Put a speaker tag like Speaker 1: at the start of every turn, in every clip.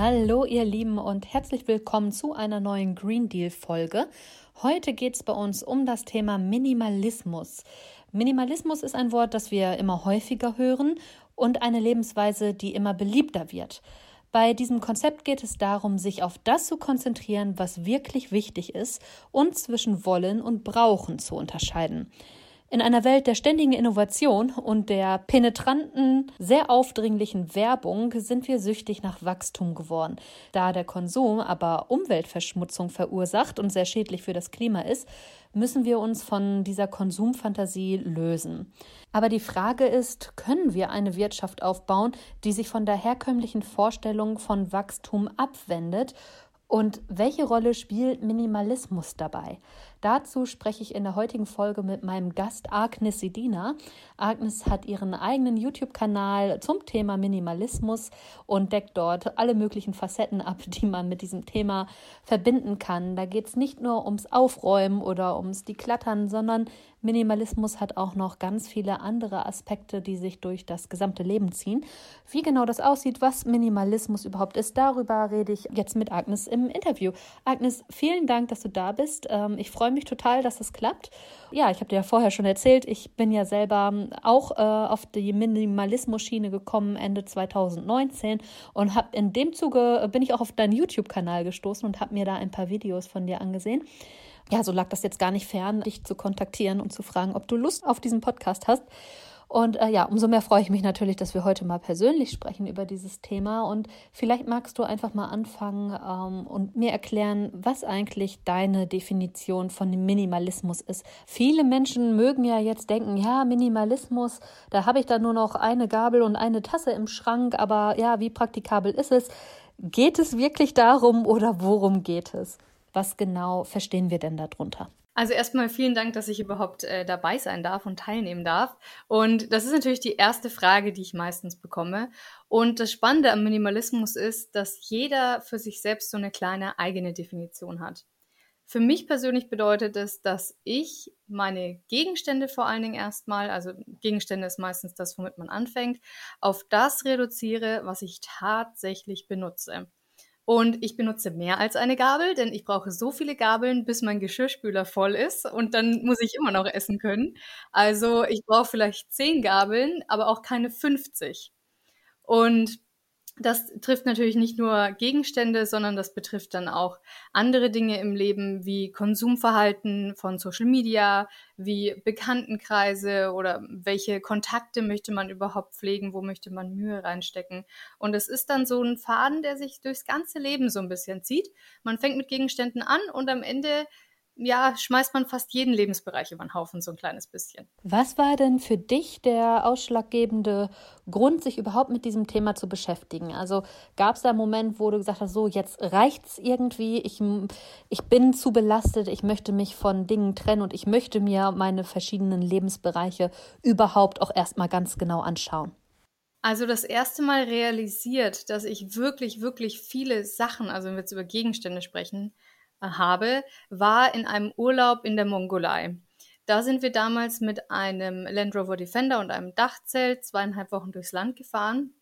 Speaker 1: Hallo ihr Lieben und herzlich willkommen zu einer neuen Green Deal Folge. Heute geht es bei uns um das Thema Minimalismus. Minimalismus ist ein Wort, das wir immer häufiger hören und eine Lebensweise, die immer beliebter wird. Bei diesem Konzept geht es darum, sich auf das zu konzentrieren, was wirklich wichtig ist und zwischen wollen und brauchen zu unterscheiden. In einer Welt der ständigen Innovation und der penetranten, sehr aufdringlichen Werbung sind wir süchtig nach Wachstum geworden. Da der Konsum aber Umweltverschmutzung verursacht und sehr schädlich für das Klima ist, müssen wir uns von dieser Konsumfantasie lösen. Aber die Frage ist, können wir eine Wirtschaft aufbauen, die sich von der herkömmlichen Vorstellung von Wachstum abwendet und welche Rolle spielt Minimalismus dabei? Dazu spreche ich in der heutigen Folge mit meinem Gast Agnes Sedina. Agnes hat ihren eigenen YouTube-Kanal zum Thema Minimalismus und deckt dort alle möglichen Facetten ab, die man mit diesem Thema verbinden kann. Da geht es nicht nur ums Aufräumen oder ums Deklattern, sondern Minimalismus hat auch noch ganz viele andere Aspekte, die sich durch das gesamte Leben ziehen. Wie genau das aussieht, was Minimalismus überhaupt ist, darüber rede ich jetzt mit Agnes im Interview. Agnes, vielen Dank, dass du da bist. Ähm, ich freue mich total, dass es klappt. Ja, ich habe dir ja vorher schon erzählt, ich bin ja selber auch äh, auf die Minimalismus-Schiene gekommen Ende 2019 und habe in dem Zuge äh, bin ich auch auf deinen YouTube-Kanal gestoßen und habe mir da ein paar Videos von dir angesehen ja, so lag das jetzt gar nicht fern, dich zu kontaktieren und zu fragen, ob du Lust auf diesen Podcast hast. Und äh, ja, umso mehr freue ich mich natürlich, dass wir heute mal persönlich sprechen über dieses Thema. Und vielleicht magst du einfach mal anfangen ähm, und mir erklären, was eigentlich deine Definition von Minimalismus ist. Viele Menschen mögen ja jetzt denken, ja, Minimalismus, da habe ich dann nur noch eine Gabel und eine Tasse im Schrank, aber ja, wie praktikabel ist es? Geht es wirklich darum oder worum geht es? Was genau verstehen wir denn darunter?
Speaker 2: Also erstmal vielen Dank, dass ich überhaupt äh, dabei sein darf und teilnehmen darf. Und das ist natürlich die erste Frage, die ich meistens bekomme. Und das Spannende am Minimalismus ist, dass jeder für sich selbst so eine kleine eigene Definition hat. Für mich persönlich bedeutet es, dass ich meine Gegenstände vor allen Dingen erstmal, also Gegenstände ist meistens das, womit man anfängt, auf das reduziere, was ich tatsächlich benutze. Und ich benutze mehr als eine Gabel, denn ich brauche so viele Gabeln, bis mein Geschirrspüler voll ist und dann muss ich immer noch essen können. Also ich brauche vielleicht zehn Gabeln, aber auch keine 50. Und das trifft natürlich nicht nur Gegenstände, sondern das betrifft dann auch andere Dinge im Leben wie Konsumverhalten von Social Media, wie Bekanntenkreise oder welche Kontakte möchte man überhaupt pflegen, wo möchte man Mühe reinstecken. Und es ist dann so ein Faden, der sich durchs ganze Leben so ein bisschen zieht. Man fängt mit Gegenständen an und am Ende ja, schmeißt man fast jeden Lebensbereich über den Haufen, so ein kleines bisschen.
Speaker 1: Was war denn für dich der ausschlaggebende Grund, sich überhaupt mit diesem Thema zu beschäftigen? Also gab es da einen Moment, wo du gesagt hast, so jetzt reicht's irgendwie, ich, ich bin zu belastet, ich möchte mich von Dingen trennen und ich möchte mir meine verschiedenen Lebensbereiche überhaupt auch erstmal ganz genau anschauen?
Speaker 2: Also das erste Mal realisiert, dass ich wirklich, wirklich viele Sachen, also wenn wir jetzt über Gegenstände sprechen, habe, war in einem Urlaub in der Mongolei. Da sind wir damals mit einem Land Rover Defender und einem Dachzelt zweieinhalb Wochen durchs Land gefahren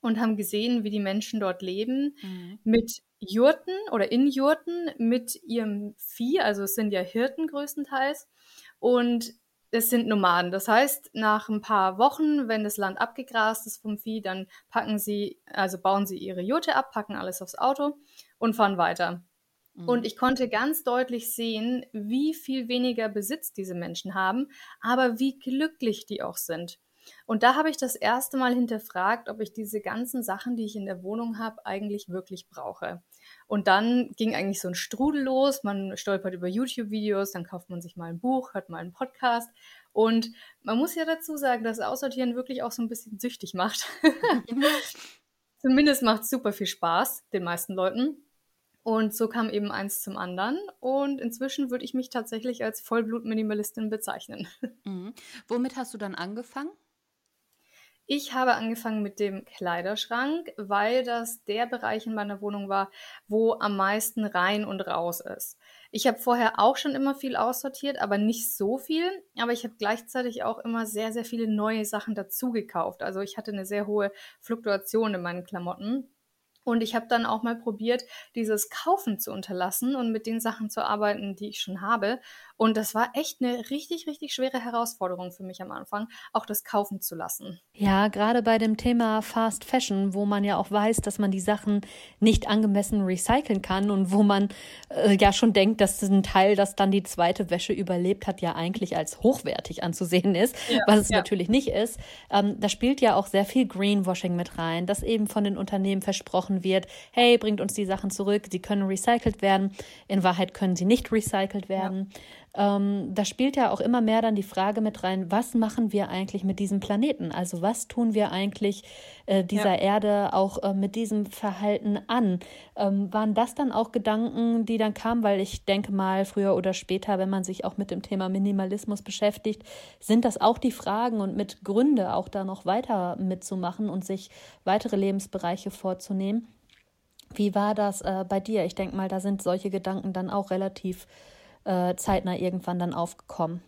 Speaker 2: und haben gesehen, wie die Menschen dort leben mhm. mit Jurten oder in Jurten mit ihrem Vieh, also es sind ja Hirten größtenteils und es sind Nomaden. Das heißt, nach ein paar Wochen, wenn das Land abgegrast ist vom Vieh, dann packen sie, also bauen sie ihre Jurte ab, packen alles aufs Auto und fahren weiter. Und mhm. ich konnte ganz deutlich sehen, wie viel weniger Besitz diese Menschen haben, aber wie glücklich die auch sind. Und da habe ich das erste Mal hinterfragt, ob ich diese ganzen Sachen, die ich in der Wohnung habe, eigentlich wirklich brauche. Und dann ging eigentlich so ein Strudel los. Man stolpert über YouTube-Videos, dann kauft man sich mal ein Buch, hört mal einen Podcast. Und man muss ja dazu sagen, dass Aussortieren wirklich auch so ein bisschen süchtig macht. Zumindest macht es super viel Spaß, den meisten Leuten. Und so kam eben eins zum anderen. Und inzwischen würde ich mich tatsächlich als Vollblut-Minimalistin bezeichnen.
Speaker 1: Mhm. Womit hast du dann angefangen?
Speaker 2: Ich habe angefangen mit dem Kleiderschrank, weil das der Bereich in meiner Wohnung war, wo am meisten rein und raus ist. Ich habe vorher auch schon immer viel aussortiert, aber nicht so viel. Aber ich habe gleichzeitig auch immer sehr, sehr viele neue Sachen dazu gekauft. Also ich hatte eine sehr hohe Fluktuation in meinen Klamotten. Und ich habe dann auch mal probiert, dieses Kaufen zu unterlassen und mit den Sachen zu arbeiten, die ich schon habe. Und das war echt eine richtig, richtig schwere Herausforderung für mich am Anfang, auch das kaufen zu lassen.
Speaker 1: Ja, gerade bei dem Thema Fast Fashion, wo man ja auch weiß, dass man die Sachen nicht angemessen recyceln kann und wo man äh, ja schon denkt, dass ein Teil, das dann die zweite Wäsche überlebt hat, ja eigentlich als hochwertig anzusehen ist, ja, was es ja. natürlich nicht ist. Ähm, da spielt ja auch sehr viel Greenwashing mit rein, dass eben von den Unternehmen versprochen wird, hey, bringt uns die Sachen zurück, sie können recycelt werden. In Wahrheit können sie nicht recycelt werden. Ja ähm, da spielt ja auch immer mehr dann die Frage mit rein, was machen wir eigentlich mit diesem Planeten? Also was tun wir eigentlich äh, dieser ja. Erde auch äh, mit diesem Verhalten an? Ähm, waren das dann auch Gedanken, die dann kamen? Weil ich denke mal, früher oder später, wenn man sich auch mit dem Thema Minimalismus beschäftigt, sind das auch die Fragen und mit Gründe auch da noch weiter mitzumachen und sich weitere Lebensbereiche vorzunehmen. Wie war das äh, bei dir? Ich denke mal, da sind solche Gedanken dann auch relativ äh, zeitnah irgendwann dann aufgekommen?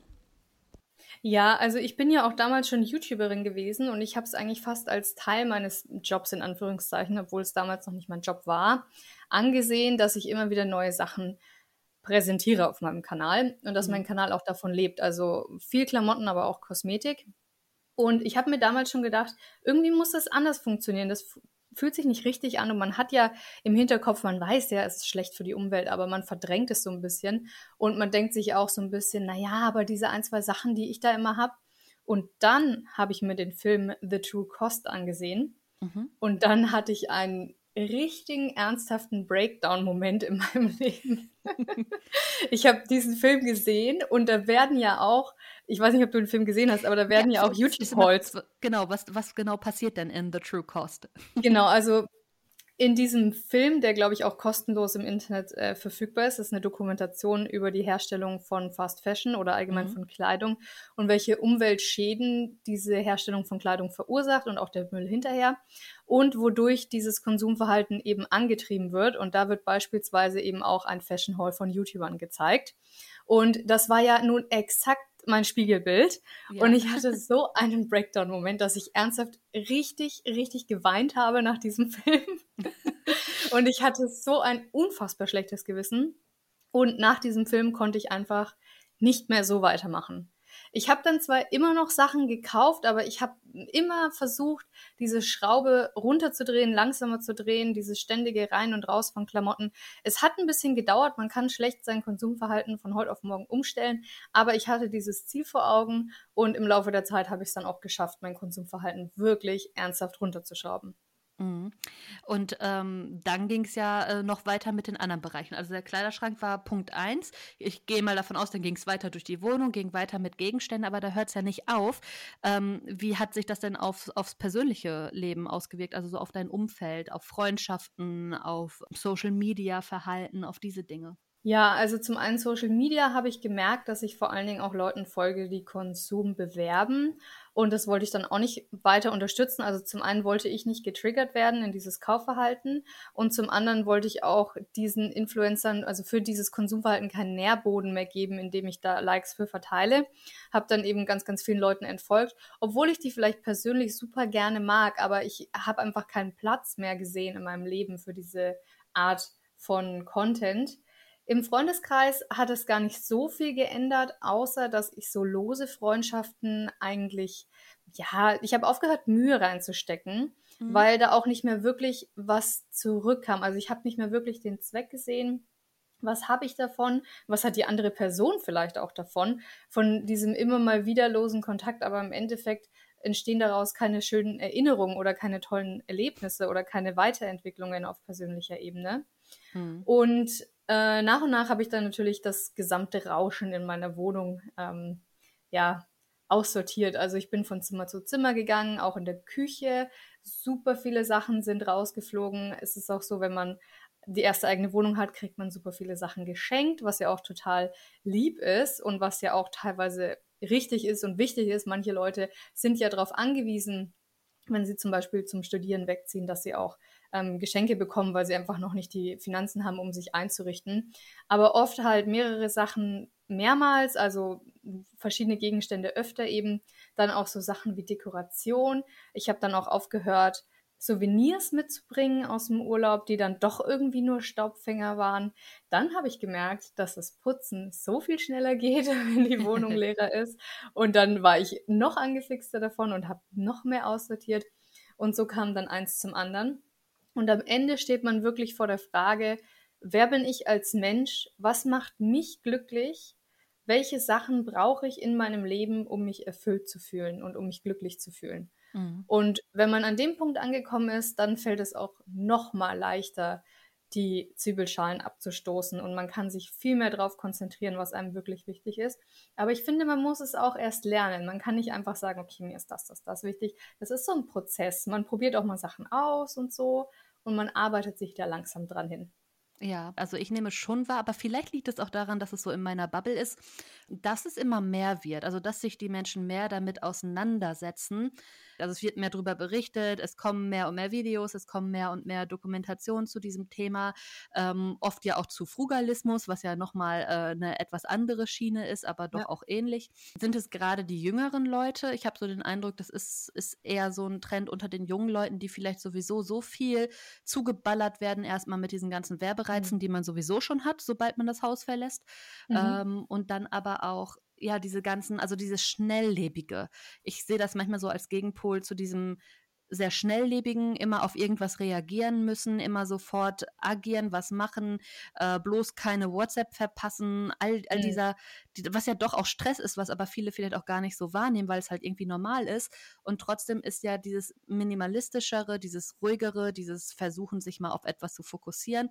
Speaker 2: Ja, also ich bin ja auch damals schon YouTuberin gewesen und ich habe es eigentlich fast als Teil meines Jobs in Anführungszeichen, obwohl es damals noch nicht mein Job war, angesehen, dass ich immer wieder neue Sachen präsentiere auf meinem Kanal und dass mhm. mein Kanal auch davon lebt. Also viel Klamotten, aber auch Kosmetik. Und ich habe mir damals schon gedacht, irgendwie muss das anders funktionieren. Das fühlt sich nicht richtig an und man hat ja im Hinterkopf, man weiß ja, es ist schlecht für die Umwelt, aber man verdrängt es so ein bisschen und man denkt sich auch so ein bisschen, naja, aber diese ein, zwei Sachen, die ich da immer habe. Und dann habe ich mir den Film The True Cost angesehen mhm. und dann hatte ich einen richtigen ernsthaften Breakdown-Moment in meinem Leben. ich habe diesen Film gesehen und da werden ja auch ich weiß nicht, ob du den Film gesehen hast, aber da werden ja, ja auch YouTube-Holz.
Speaker 1: Genau, was, was genau passiert denn in The True Cost?
Speaker 2: Genau, also in diesem Film, der glaube ich auch kostenlos im Internet äh, verfügbar ist, ist eine Dokumentation über die Herstellung von Fast Fashion oder allgemein mhm. von Kleidung und welche Umweltschäden diese Herstellung von Kleidung verursacht und auch der Müll hinterher und wodurch dieses Konsumverhalten eben angetrieben wird. Und da wird beispielsweise eben auch ein Fashion Hall von YouTubern gezeigt. Und das war ja nun exakt mein Spiegelbild. Ja. Und ich hatte so einen Breakdown-Moment, dass ich ernsthaft richtig, richtig geweint habe nach diesem Film. Und ich hatte so ein unfassbar schlechtes Gewissen. Und nach diesem Film konnte ich einfach nicht mehr so weitermachen. Ich habe dann zwar immer noch Sachen gekauft, aber ich habe immer versucht, diese Schraube runterzudrehen, langsamer zu drehen, dieses ständige Rein und Raus von Klamotten. Es hat ein bisschen gedauert, man kann schlecht sein Konsumverhalten von heute auf morgen umstellen, aber ich hatte dieses Ziel vor Augen und im Laufe der Zeit habe ich es dann auch geschafft, mein Konsumverhalten wirklich ernsthaft runterzuschrauben.
Speaker 1: Mhm. Und ähm, dann ging es ja äh, noch weiter mit den anderen Bereichen. Also der Kleiderschrank war Punkt 1. Ich gehe mal davon aus, dann ging es weiter durch die Wohnung, ging weiter mit Gegenständen, aber da hört es ja nicht auf. Ähm, wie hat sich das denn auf, aufs persönliche Leben ausgewirkt? Also so auf dein Umfeld, auf Freundschaften, auf Social Media Verhalten, auf diese Dinge?
Speaker 2: Ja, also zum einen Social Media habe ich gemerkt, dass ich vor allen Dingen auch Leuten folge, die Konsum bewerben. Und das wollte ich dann auch nicht weiter unterstützen. Also zum einen wollte ich nicht getriggert werden in dieses Kaufverhalten und zum anderen wollte ich auch diesen Influencern, also für dieses Konsumverhalten keinen Nährboden mehr geben, indem ich da Likes für verteile. Habe dann eben ganz, ganz vielen Leuten entfolgt, obwohl ich die vielleicht persönlich super gerne mag, aber ich habe einfach keinen Platz mehr gesehen in meinem Leben für diese Art von Content. Im Freundeskreis hat es gar nicht so viel geändert, außer dass ich so lose Freundschaften eigentlich, ja, ich habe aufgehört, Mühe reinzustecken, mhm. weil da auch nicht mehr wirklich was zurückkam. Also ich habe nicht mehr wirklich den Zweck gesehen. Was habe ich davon? Was hat die andere Person vielleicht auch davon? Von diesem immer mal wieder losen Kontakt, aber im Endeffekt entstehen daraus keine schönen Erinnerungen oder keine tollen Erlebnisse oder keine Weiterentwicklungen auf persönlicher Ebene. Mhm. Und äh, nach und nach habe ich dann natürlich das gesamte Rauschen in meiner Wohnung ähm, ja, aussortiert. Also ich bin von Zimmer zu Zimmer gegangen, auch in der Küche. Super viele Sachen sind rausgeflogen. Es ist auch so, wenn man die erste eigene Wohnung hat, kriegt man super viele Sachen geschenkt, was ja auch total lieb ist und was ja auch teilweise richtig ist und wichtig ist. Manche Leute sind ja darauf angewiesen, wenn sie zum Beispiel zum Studieren wegziehen, dass sie auch ähm, Geschenke bekommen, weil sie einfach noch nicht die Finanzen haben, um sich einzurichten. Aber oft halt mehrere Sachen mehrmals, also verschiedene Gegenstände öfter eben. Dann auch so Sachen wie Dekoration. Ich habe dann auch aufgehört, Souvenirs mitzubringen aus dem Urlaub, die dann doch irgendwie nur Staubfänger waren. Dann habe ich gemerkt, dass das Putzen so viel schneller geht, wenn die Wohnung leerer ist. Und dann war ich noch angefixter davon und habe noch mehr aussortiert. Und so kam dann eins zum anderen. Und am Ende steht man wirklich vor der Frage, wer bin ich als Mensch? Was macht mich glücklich? Welche Sachen brauche ich in meinem Leben, um mich erfüllt zu fühlen und um mich glücklich zu fühlen? Mhm. Und wenn man an dem Punkt angekommen ist, dann fällt es auch noch mal leichter, die Zwiebelschalen abzustoßen und man kann sich viel mehr darauf konzentrieren, was einem wirklich wichtig ist. Aber ich finde, man muss es auch erst lernen. Man kann nicht einfach sagen, okay, mir ist das, das, das wichtig. Das ist so ein Prozess. Man probiert auch mal Sachen aus und so und man arbeitet sich da langsam dran hin.
Speaker 1: Ja, also ich nehme schon wahr, aber vielleicht liegt es auch daran, dass es so in meiner Bubble ist, dass es immer mehr wird. Also, dass sich die Menschen mehr damit auseinandersetzen. Also, es wird mehr darüber berichtet, es kommen mehr und mehr Videos, es kommen mehr und mehr Dokumentationen zu diesem Thema. Ähm, oft ja auch zu Frugalismus, was ja nochmal äh, eine etwas andere Schiene ist, aber doch ja. auch ähnlich. Sind es gerade die jüngeren Leute? Ich habe so den Eindruck, das ist, ist eher so ein Trend unter den jungen Leuten, die vielleicht sowieso so viel zugeballert werden, erstmal mit diesen ganzen Werbereihen Anreizen, mhm. die man sowieso schon hat, sobald man das Haus verlässt. Mhm. Ähm, und dann aber auch ja, diese ganzen, also dieses Schnelllebige. Ich sehe das manchmal so als Gegenpol zu diesem sehr schnelllebigen, immer auf irgendwas reagieren müssen, immer sofort agieren, was machen, äh, bloß keine WhatsApp verpassen, all, all mhm. dieser, die, was ja doch auch Stress ist, was aber viele vielleicht auch gar nicht so wahrnehmen, weil es halt irgendwie normal ist. Und trotzdem ist ja dieses minimalistischere, dieses ruhigere, dieses Versuchen, sich mal auf etwas zu fokussieren,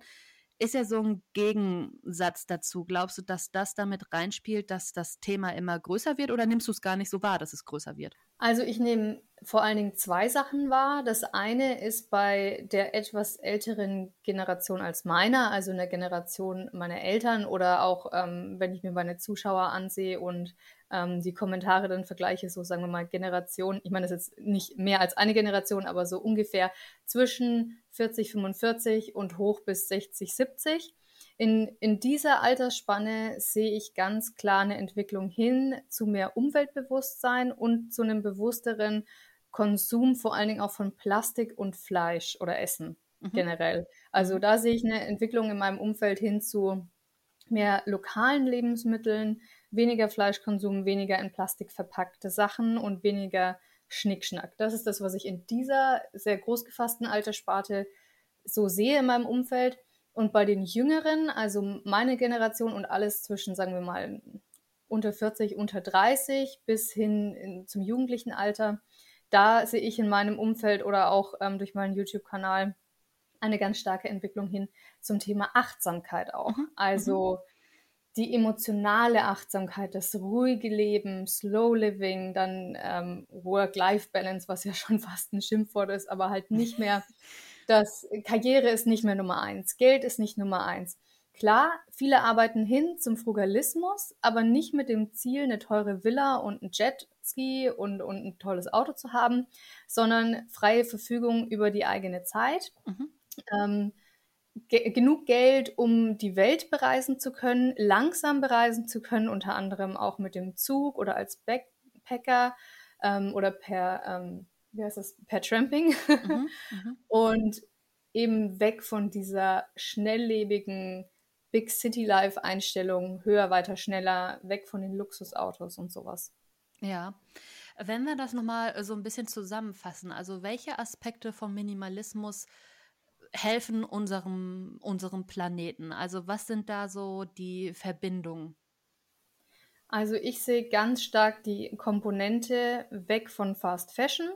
Speaker 1: ist ja so ein Gegensatz dazu. Glaubst du, dass das damit reinspielt, dass das Thema immer größer wird oder nimmst du es gar nicht so wahr, dass es größer wird?
Speaker 2: Also ich nehme vor allen Dingen zwei Sachen wahr. Das eine ist bei der etwas älteren Generation als meiner, also einer Generation meiner Eltern oder auch, ähm, wenn ich mir meine Zuschauer ansehe und ähm, die Kommentare dann vergleiche, so sagen wir mal Generation, ich meine, das ist jetzt nicht mehr als eine Generation, aber so ungefähr zwischen 40, 45 und hoch bis 60, 70. In, in dieser Altersspanne sehe ich ganz klar eine Entwicklung hin zu mehr Umweltbewusstsein und zu einem bewussteren Konsum, vor allen Dingen auch von Plastik und Fleisch oder Essen mhm. generell. Also mhm. da sehe ich eine Entwicklung in meinem Umfeld hin zu mehr lokalen Lebensmitteln, weniger Fleischkonsum, weniger in Plastik verpackte Sachen und weniger Schnickschnack. Das ist das, was ich in dieser sehr groß gefassten Alterssparte so sehe in meinem Umfeld. Und bei den Jüngeren, also meine Generation und alles zwischen, sagen wir mal, unter 40, unter 30 bis hin in, zum jugendlichen Alter, da sehe ich in meinem Umfeld oder auch ähm, durch meinen YouTube-Kanal eine ganz starke Entwicklung hin zum Thema Achtsamkeit auch. Mhm. Also mhm die emotionale Achtsamkeit, das ruhige Leben, Slow Living, dann ähm, Work-Life-Balance, was ja schon fast ein Schimpfwort ist, aber halt nicht mehr, das Karriere ist nicht mehr Nummer eins, Geld ist nicht Nummer eins. Klar, viele arbeiten hin zum Frugalismus, aber nicht mit dem Ziel, eine teure Villa und ein Jetski und, und ein tolles Auto zu haben, sondern freie Verfügung über die eigene Zeit. Mhm. Ähm, ge genug Geld, um die Welt bereisen zu können, langsam bereisen zu können, unter anderem auch mit dem Zug oder als Backpacker ähm, oder per, ähm, wie heißt das, per Tramping. Mhm, mhm. und eben weg von dieser schnelllebigen Big City Life Einstellung, höher, weiter, schneller, weg von den Luxusautos und sowas.
Speaker 1: Ja. Wenn wir das nochmal so ein bisschen zusammenfassen, also welche Aspekte vom Minimalismus helfen unserem, unserem Planeten? Also was sind da so die Verbindungen?
Speaker 2: Also ich sehe ganz stark die Komponente weg von Fast Fashion.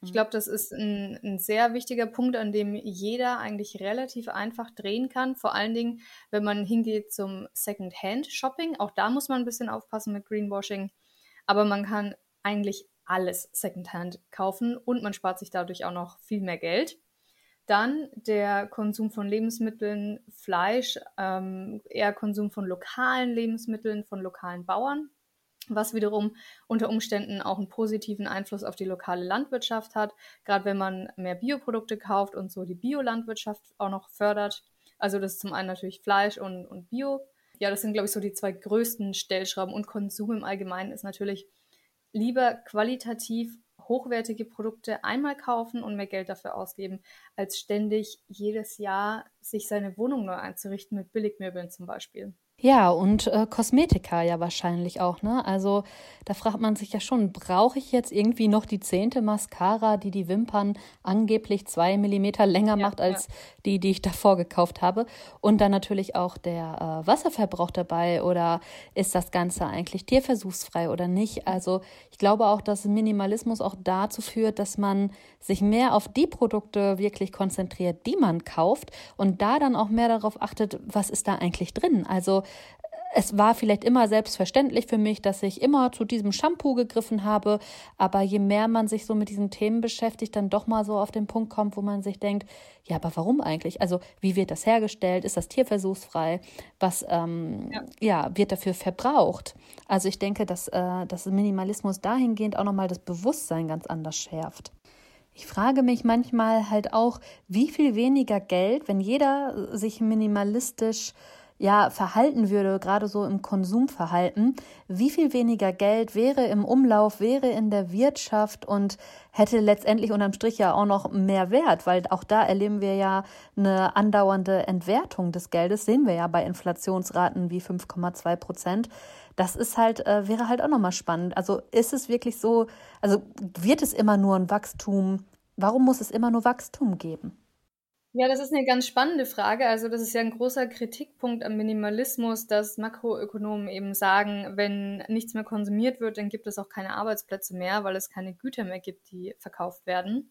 Speaker 2: Ich mhm. glaube, das ist ein, ein, sehr wichtiger Punkt, an dem jeder eigentlich relativ einfach drehen kann. Vor allen Dingen, wenn man hingeht zum Second-Hand-Shopping. Auch da muss man ein bisschen aufpassen mit Greenwashing. Aber man kann eigentlich alles Second-Hand kaufen und man spart sich dadurch auch noch viel mehr Geld. Dann der Konsum von Lebensmitteln, Fleisch, ähm, eher Konsum von lokalen Lebensmitteln, von lokalen Bauern, was wiederum unter Umständen auch einen positiven Einfluss auf die lokale Landwirtschaft hat, gerade wenn man mehr Bioprodukte kauft und so die Biolandwirtschaft auch noch fördert. Also das ist zum einen natürlich Fleisch und, und Bio. Ja, das sind, glaube ich, so die zwei größten Stellschrauben. Und Konsum im Allgemeinen ist natürlich lieber qualitativ hochwertige Produkte einmal kaufen und mehr Geld dafür ausgeben, als ständig jedes Jahr sich seine Wohnung neu einzurichten mit Billigmöbeln zum Beispiel.
Speaker 1: Ja, und äh, Kosmetika ja wahrscheinlich auch, ne? Also da fragt man sich ja schon, brauche ich jetzt irgendwie noch die zehnte Mascara, die die Wimpern angeblich zwei Millimeter länger ja, macht als ja. die, die ich davor gekauft habe? Und dann natürlich auch der äh, Wasserverbrauch dabei oder ist das Ganze eigentlich tierversuchsfrei oder nicht? Also ich glaube auch, dass Minimalismus auch dazu führt, dass man sich mehr auf die Produkte wirklich konzentriert, die man kauft und da dann auch mehr darauf achtet, was ist da eigentlich drin? Also es war vielleicht immer selbstverständlich für mich, dass ich immer zu diesem Shampoo gegriffen habe, aber je mehr man sich so mit diesen Themen beschäftigt, dann doch mal so auf den Punkt kommt, wo man sich denkt, ja, aber warum eigentlich? Also wie wird das hergestellt? Ist das tierversuchsfrei? Was ähm, ja. ja. wird dafür verbraucht? Also ich denke, dass, äh, dass Minimalismus dahingehend auch nochmal das Bewusstsein ganz anders schärft. Ich frage mich manchmal halt auch, wie viel weniger Geld, wenn jeder sich minimalistisch ja verhalten würde, gerade so im Konsumverhalten, wie viel weniger Geld wäre im Umlauf, wäre in der Wirtschaft und hätte letztendlich unterm Strich ja auch noch mehr Wert, weil auch da erleben wir ja eine andauernde Entwertung des Geldes, sehen wir ja bei Inflationsraten wie 5,2 Prozent. Das ist halt, äh, wäre halt auch nochmal spannend. Also ist es wirklich so, also wird es immer nur ein Wachstum, warum muss es immer nur Wachstum geben?
Speaker 2: Ja, das ist eine ganz spannende Frage. Also das ist ja ein großer Kritikpunkt am Minimalismus, dass Makroökonomen eben sagen, wenn nichts mehr konsumiert wird, dann gibt es auch keine Arbeitsplätze mehr, weil es keine Güter mehr gibt, die verkauft werden.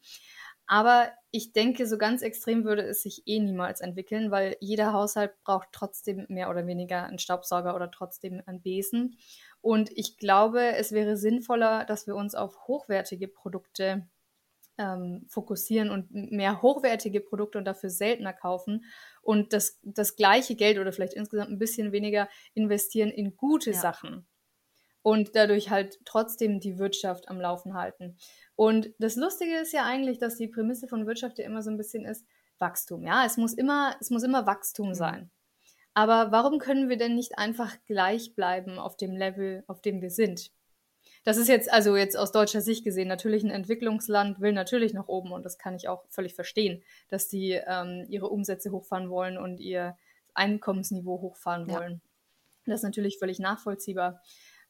Speaker 2: Aber ich denke, so ganz extrem würde es sich eh niemals entwickeln, weil jeder Haushalt braucht trotzdem mehr oder weniger einen Staubsauger oder trotzdem einen Besen. Und ich glaube, es wäre sinnvoller, dass wir uns auf hochwertige Produkte ähm, fokussieren und mehr hochwertige Produkte und dafür seltener kaufen und das, das gleiche Geld oder vielleicht insgesamt ein bisschen weniger investieren in gute ja. Sachen und dadurch halt trotzdem die Wirtschaft am Laufen halten. Und das Lustige ist ja eigentlich, dass die Prämisse von Wirtschaft ja immer so ein bisschen ist Wachstum. Ja, es muss immer, es muss immer Wachstum mhm. sein. Aber warum können wir denn nicht einfach gleich bleiben auf dem Level, auf dem wir sind? Das ist jetzt, also jetzt aus deutscher Sicht gesehen, natürlich ein Entwicklungsland will natürlich nach oben und das kann ich auch völlig verstehen, dass die ähm, ihre Umsätze hochfahren wollen und ihr Einkommensniveau hochfahren wollen. Ja. Das ist natürlich völlig nachvollziehbar.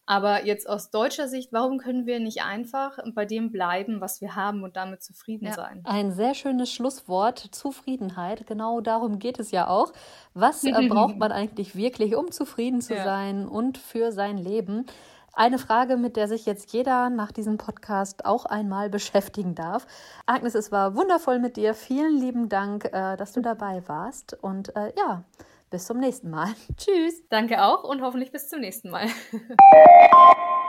Speaker 2: Aber jetzt aus deutscher Sicht, warum können wir nicht einfach bei dem bleiben, was wir haben und damit zufrieden ja, sein?
Speaker 1: Ein sehr schönes Schlusswort, Zufriedenheit. Genau darum geht es ja auch. Was äh, braucht man eigentlich wirklich, um zufrieden zu ja. sein und für sein Leben? Eine Frage, mit der sich jetzt jeder nach diesem Podcast auch einmal beschäftigen darf. Agnes, es war wundervoll mit dir. Vielen lieben Dank, äh, dass du dabei warst. Und äh, ja, bis zum nächsten Mal. Tschüss.
Speaker 2: Danke auch und hoffentlich bis zum nächsten Mal.